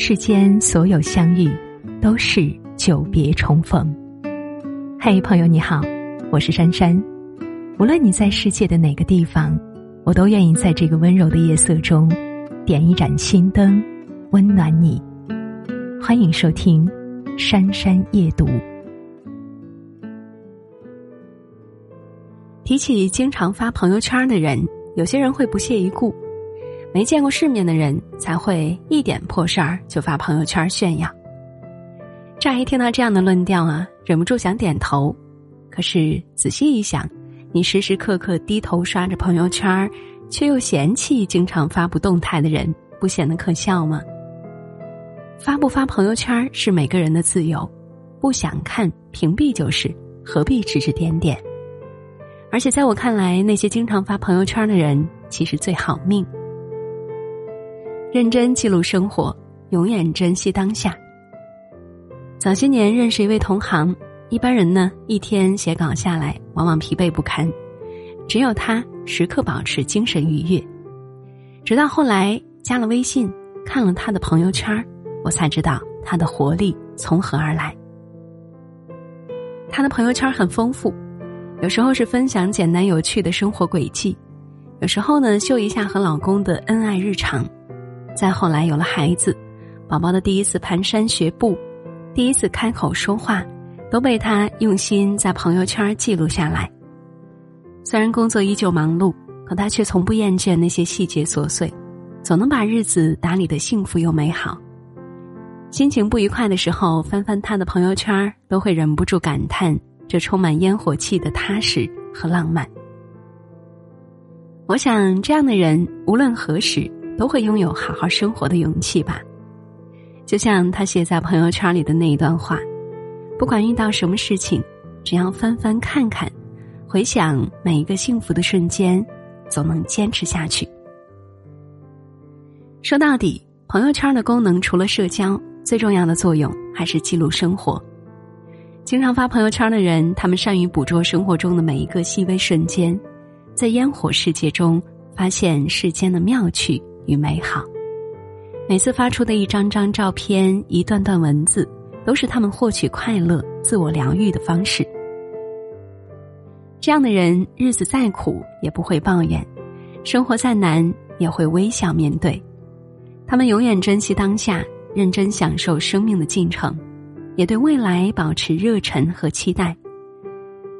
世间所有相遇，都是久别重逢。嘿，朋友你好，我是珊珊。无论你在世界的哪个地方，我都愿意在这个温柔的夜色中，点一盏心灯，温暖你。欢迎收听《珊珊夜读》。提起经常发朋友圈的人，有些人会不屑一顾。没见过世面的人才会一点破事儿就发朋友圈炫耀。乍一听到这样的论调啊，忍不住想点头。可是仔细一想，你时时刻刻低头刷着朋友圈，却又嫌弃经常发布动态的人，不显得可笑吗？发不发朋友圈是每个人的自由，不想看屏蔽就是，何必指指点点？而且在我看来，那些经常发朋友圈的人其实最好命。认真记录生活，永远珍惜当下。早些年认识一位同行，一般人呢一天写稿下来，往往疲惫不堪，只有他时刻保持精神愉悦。直到后来加了微信，看了他的朋友圈，我才知道他的活力从何而来。他的朋友圈很丰富，有时候是分享简单有趣的生活轨迹，有时候呢秀一下和老公的恩爱日常。再后来有了孩子，宝宝的第一次蹒跚学步，第一次开口说话，都被他用心在朋友圈记录下来。虽然工作依旧忙碌，可他却从不厌倦那些细节琐碎，总能把日子打理的幸福又美好。心情不愉快的时候，翻翻他的朋友圈，都会忍不住感叹这充满烟火气的踏实和浪漫。我想，这样的人无论何时。都会拥有好好生活的勇气吧，就像他写在朋友圈里的那一段话：，不管遇到什么事情，只要翻翻看看，回想每一个幸福的瞬间，总能坚持下去。说到底，朋友圈的功能除了社交，最重要的作用还是记录生活。经常发朋友圈的人，他们善于捕捉生活中的每一个细微瞬间，在烟火世界中发现世间的妙趣。与美好，每次发出的一张张照片、一段段文字，都是他们获取快乐、自我疗愈的方式。这样的人，日子再苦也不会抱怨，生活再难也会微笑面对。他们永远珍惜当下，认真享受生命的进程，也对未来保持热忱和期待。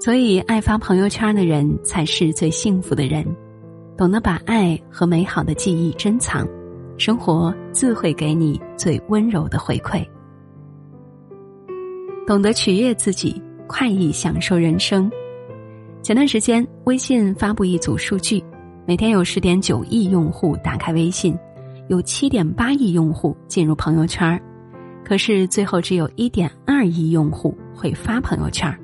所以，爱发朋友圈的人才是最幸福的人。懂得把爱和美好的记忆珍藏，生活自会给你最温柔的回馈。懂得取悦自己，快意享受人生。前段时间，微信发布一组数据：每天有十点九亿用户打开微信，有七点八亿用户进入朋友圈可是最后只有一点二亿用户会发朋友圈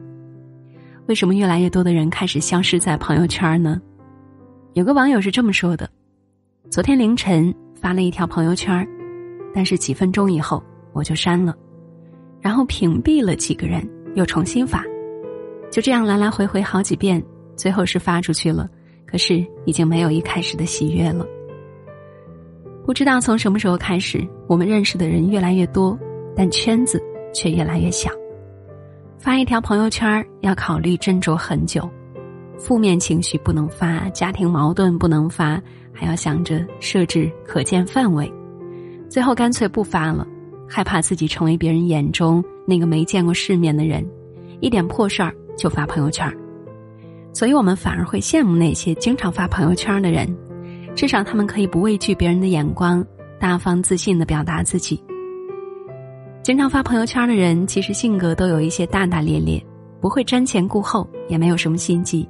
为什么越来越多的人开始消失在朋友圈呢？有个网友是这么说的：“昨天凌晨发了一条朋友圈，但是几分钟以后我就删了，然后屏蔽了几个人，又重新发，就这样来来回回好几遍，最后是发出去了，可是已经没有一开始的喜悦了。不知道从什么时候开始，我们认识的人越来越多，但圈子却越来越小。发一条朋友圈要考虑斟酌很久。”负面情绪不能发，家庭矛盾不能发，还要想着设置可见范围，最后干脆不发了，害怕自己成为别人眼中那个没见过世面的人，一点破事儿就发朋友圈所以我们反而会羡慕那些经常发朋友圈的人，至少他们可以不畏惧别人的眼光，大方自信的表达自己。经常发朋友圈的人，其实性格都有一些大大咧咧，不会瞻前顾后，也没有什么心机。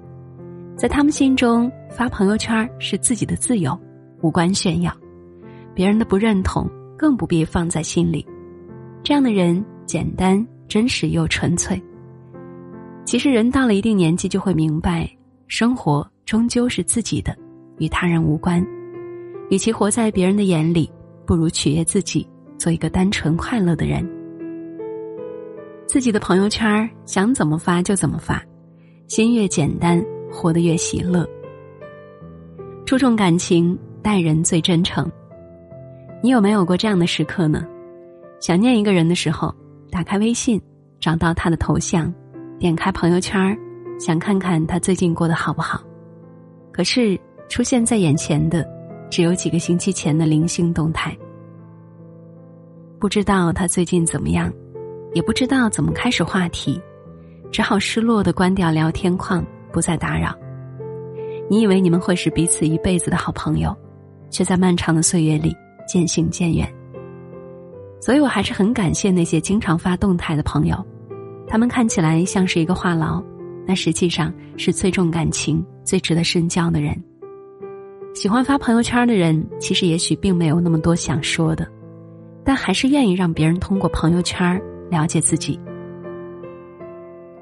在他们心中，发朋友圈是自己的自由，无关炫耀，别人的不认同更不必放在心里。这样的人简单、真实又纯粹。其实，人到了一定年纪就会明白，生活终究是自己的，与他人无关。与其活在别人的眼里，不如取悦自己，做一个单纯快乐的人。自己的朋友圈想怎么发就怎么发，心越简单。活得越喜乐，注重感情，待人最真诚。你有没有过这样的时刻呢？想念一个人的时候，打开微信，找到他的头像，点开朋友圈想看看他最近过得好不好。可是出现在眼前的，只有几个星期前的零星动态。不知道他最近怎么样，也不知道怎么开始话题，只好失落的关掉聊天框，不再打扰。你以为你们会是彼此一辈子的好朋友，却在漫长的岁月里渐行渐远。所以我还是很感谢那些经常发动态的朋友，他们看起来像是一个话痨，但实际上是最重感情、最值得深交的人。喜欢发朋友圈的人，其实也许并没有那么多想说的，但还是愿意让别人通过朋友圈了解自己。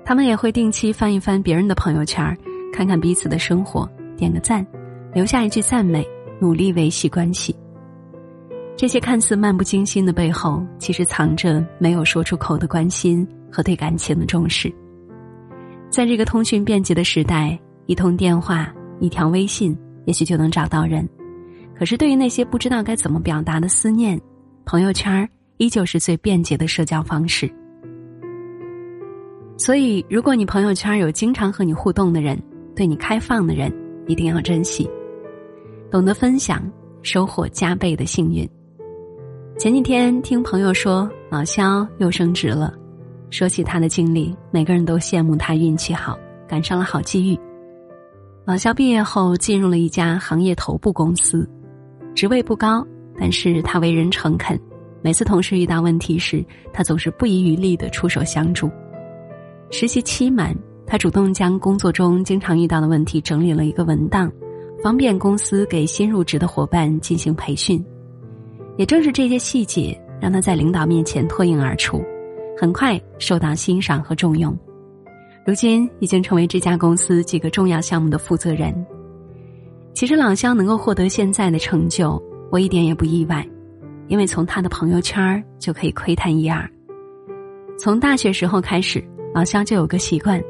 他们也会定期翻一翻别人的朋友圈，看看彼此的生活，点个赞，留下一句赞美，努力维系关系。这些看似漫不经心的背后，其实藏着没有说出口的关心和对感情的重视。在这个通讯便捷的时代，一通电话、一条微信，也许就能找到人。可是，对于那些不知道该怎么表达的思念，朋友圈依旧是最便捷的社交方式。所以，如果你朋友圈有经常和你互动的人，对你开放的人，一定要珍惜，懂得分享，收获加倍的幸运。前几天听朋友说老肖又升职了，说起他的经历，每个人都羡慕他运气好，赶上了好机遇。老肖毕业后进入了一家行业头部公司，职位不高，但是他为人诚恳，每次同事遇到问题时，他总是不遗余力的出手相助。实习期满，他主动将工作中经常遇到的问题整理了一个文档，方便公司给新入职的伙伴进行培训。也正是这些细节，让他在领导面前脱颖而出，很快受到欣赏和重用。如今已经成为这家公司几个重要项目的负责人。其实老肖能够获得现在的成就，我一点也不意外，因为从他的朋友圈就可以窥探一二。从大学时候开始，老肖就有个习惯，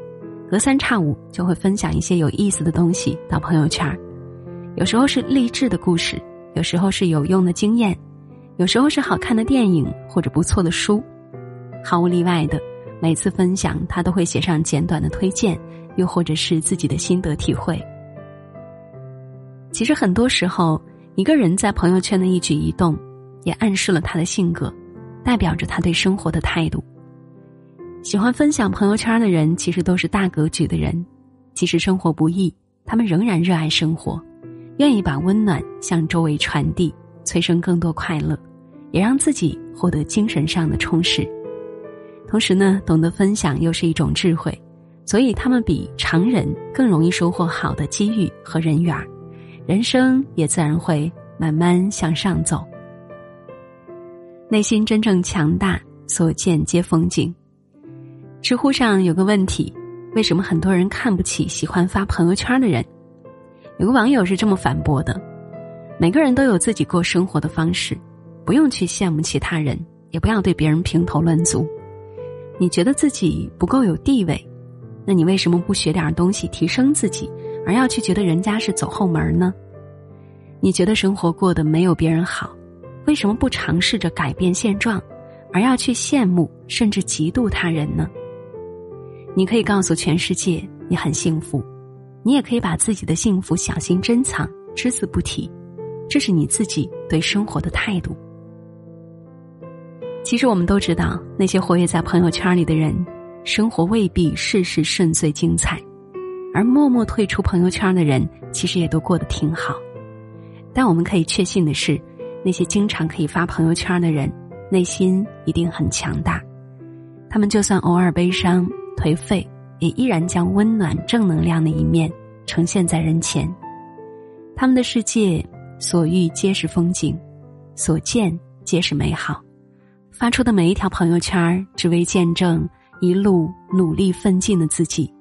隔三差五就会分享一些有意思的东西到朋友圈，有时候是励志的故事，有时候是有用的经验。有时候是好看的电影或者不错的书，毫无例外的，每次分享他都会写上简短的推荐，又或者是自己的心得体会。其实很多时候，一个人在朋友圈的一举一动，也暗示了他的性格，代表着他对生活的态度。喜欢分享朋友圈的人，其实都是大格局的人，即使生活不易，他们仍然热爱生活，愿意把温暖向周围传递，催生更多快乐。也让自己获得精神上的充实，同时呢，懂得分享又是一种智慧，所以他们比常人更容易收获好的机遇和人缘，人生也自然会慢慢向上走。内心真正强大，所见皆风景。知乎上有个问题：为什么很多人看不起喜欢发朋友圈的人？有个网友是这么反驳的：每个人都有自己过生活的方式。不用去羡慕其他人，也不要对别人评头论足。你觉得自己不够有地位，那你为什么不学点东西提升自己，而要去觉得人家是走后门呢？你觉得生活过得没有别人好，为什么不尝试着改变现状，而要去羡慕甚至嫉妒他人呢？你可以告诉全世界你很幸福，你也可以把自己的幸福小心珍藏，只字不提，这是你自己对生活的态度。其实我们都知道，那些活跃在朋友圈里的人，生活未必事事顺遂精彩；而默默退出朋友圈的人，其实也都过得挺好。但我们可以确信的是，那些经常可以发朋友圈的人，内心一定很强大。他们就算偶尔悲伤颓废，也依然将温暖正能量的一面呈现在人前。他们的世界，所遇皆是风景，所见皆是美好。发出的每一条朋友圈，只为见证一路努力奋进的自己。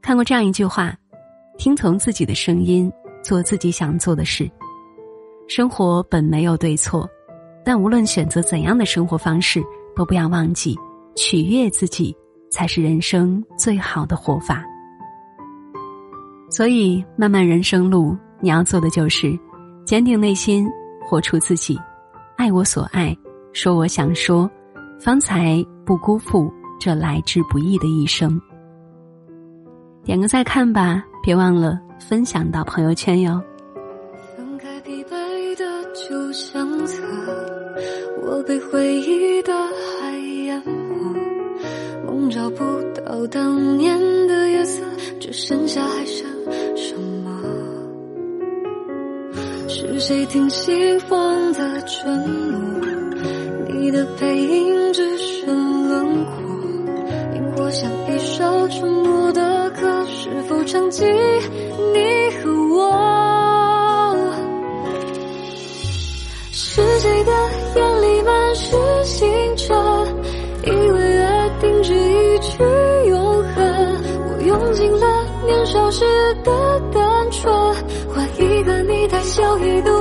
看过这样一句话：听从自己的声音，做自己想做的事。生活本没有对错，但无论选择怎样的生活方式，都不要忘记取悦自己，才是人生最好的活法。所以，漫漫人生路，你要做的就是坚定内心，活出自己，爱我所爱。说我想说，方才不辜负这来之不易的一生。点个再看吧，别忘了分享到朋友圈哟。翻开疲惫的旧相册，我被回忆的海找不到当年的夜色，只剩下还剩什么？是谁听信风的承诺？你的背影只剩轮廓，萤火像一首沉默的歌，是否唱起你和我？是谁的眼里满是星辰？是一句永恒，我用尽了年少时的单纯，换一个你带笑意的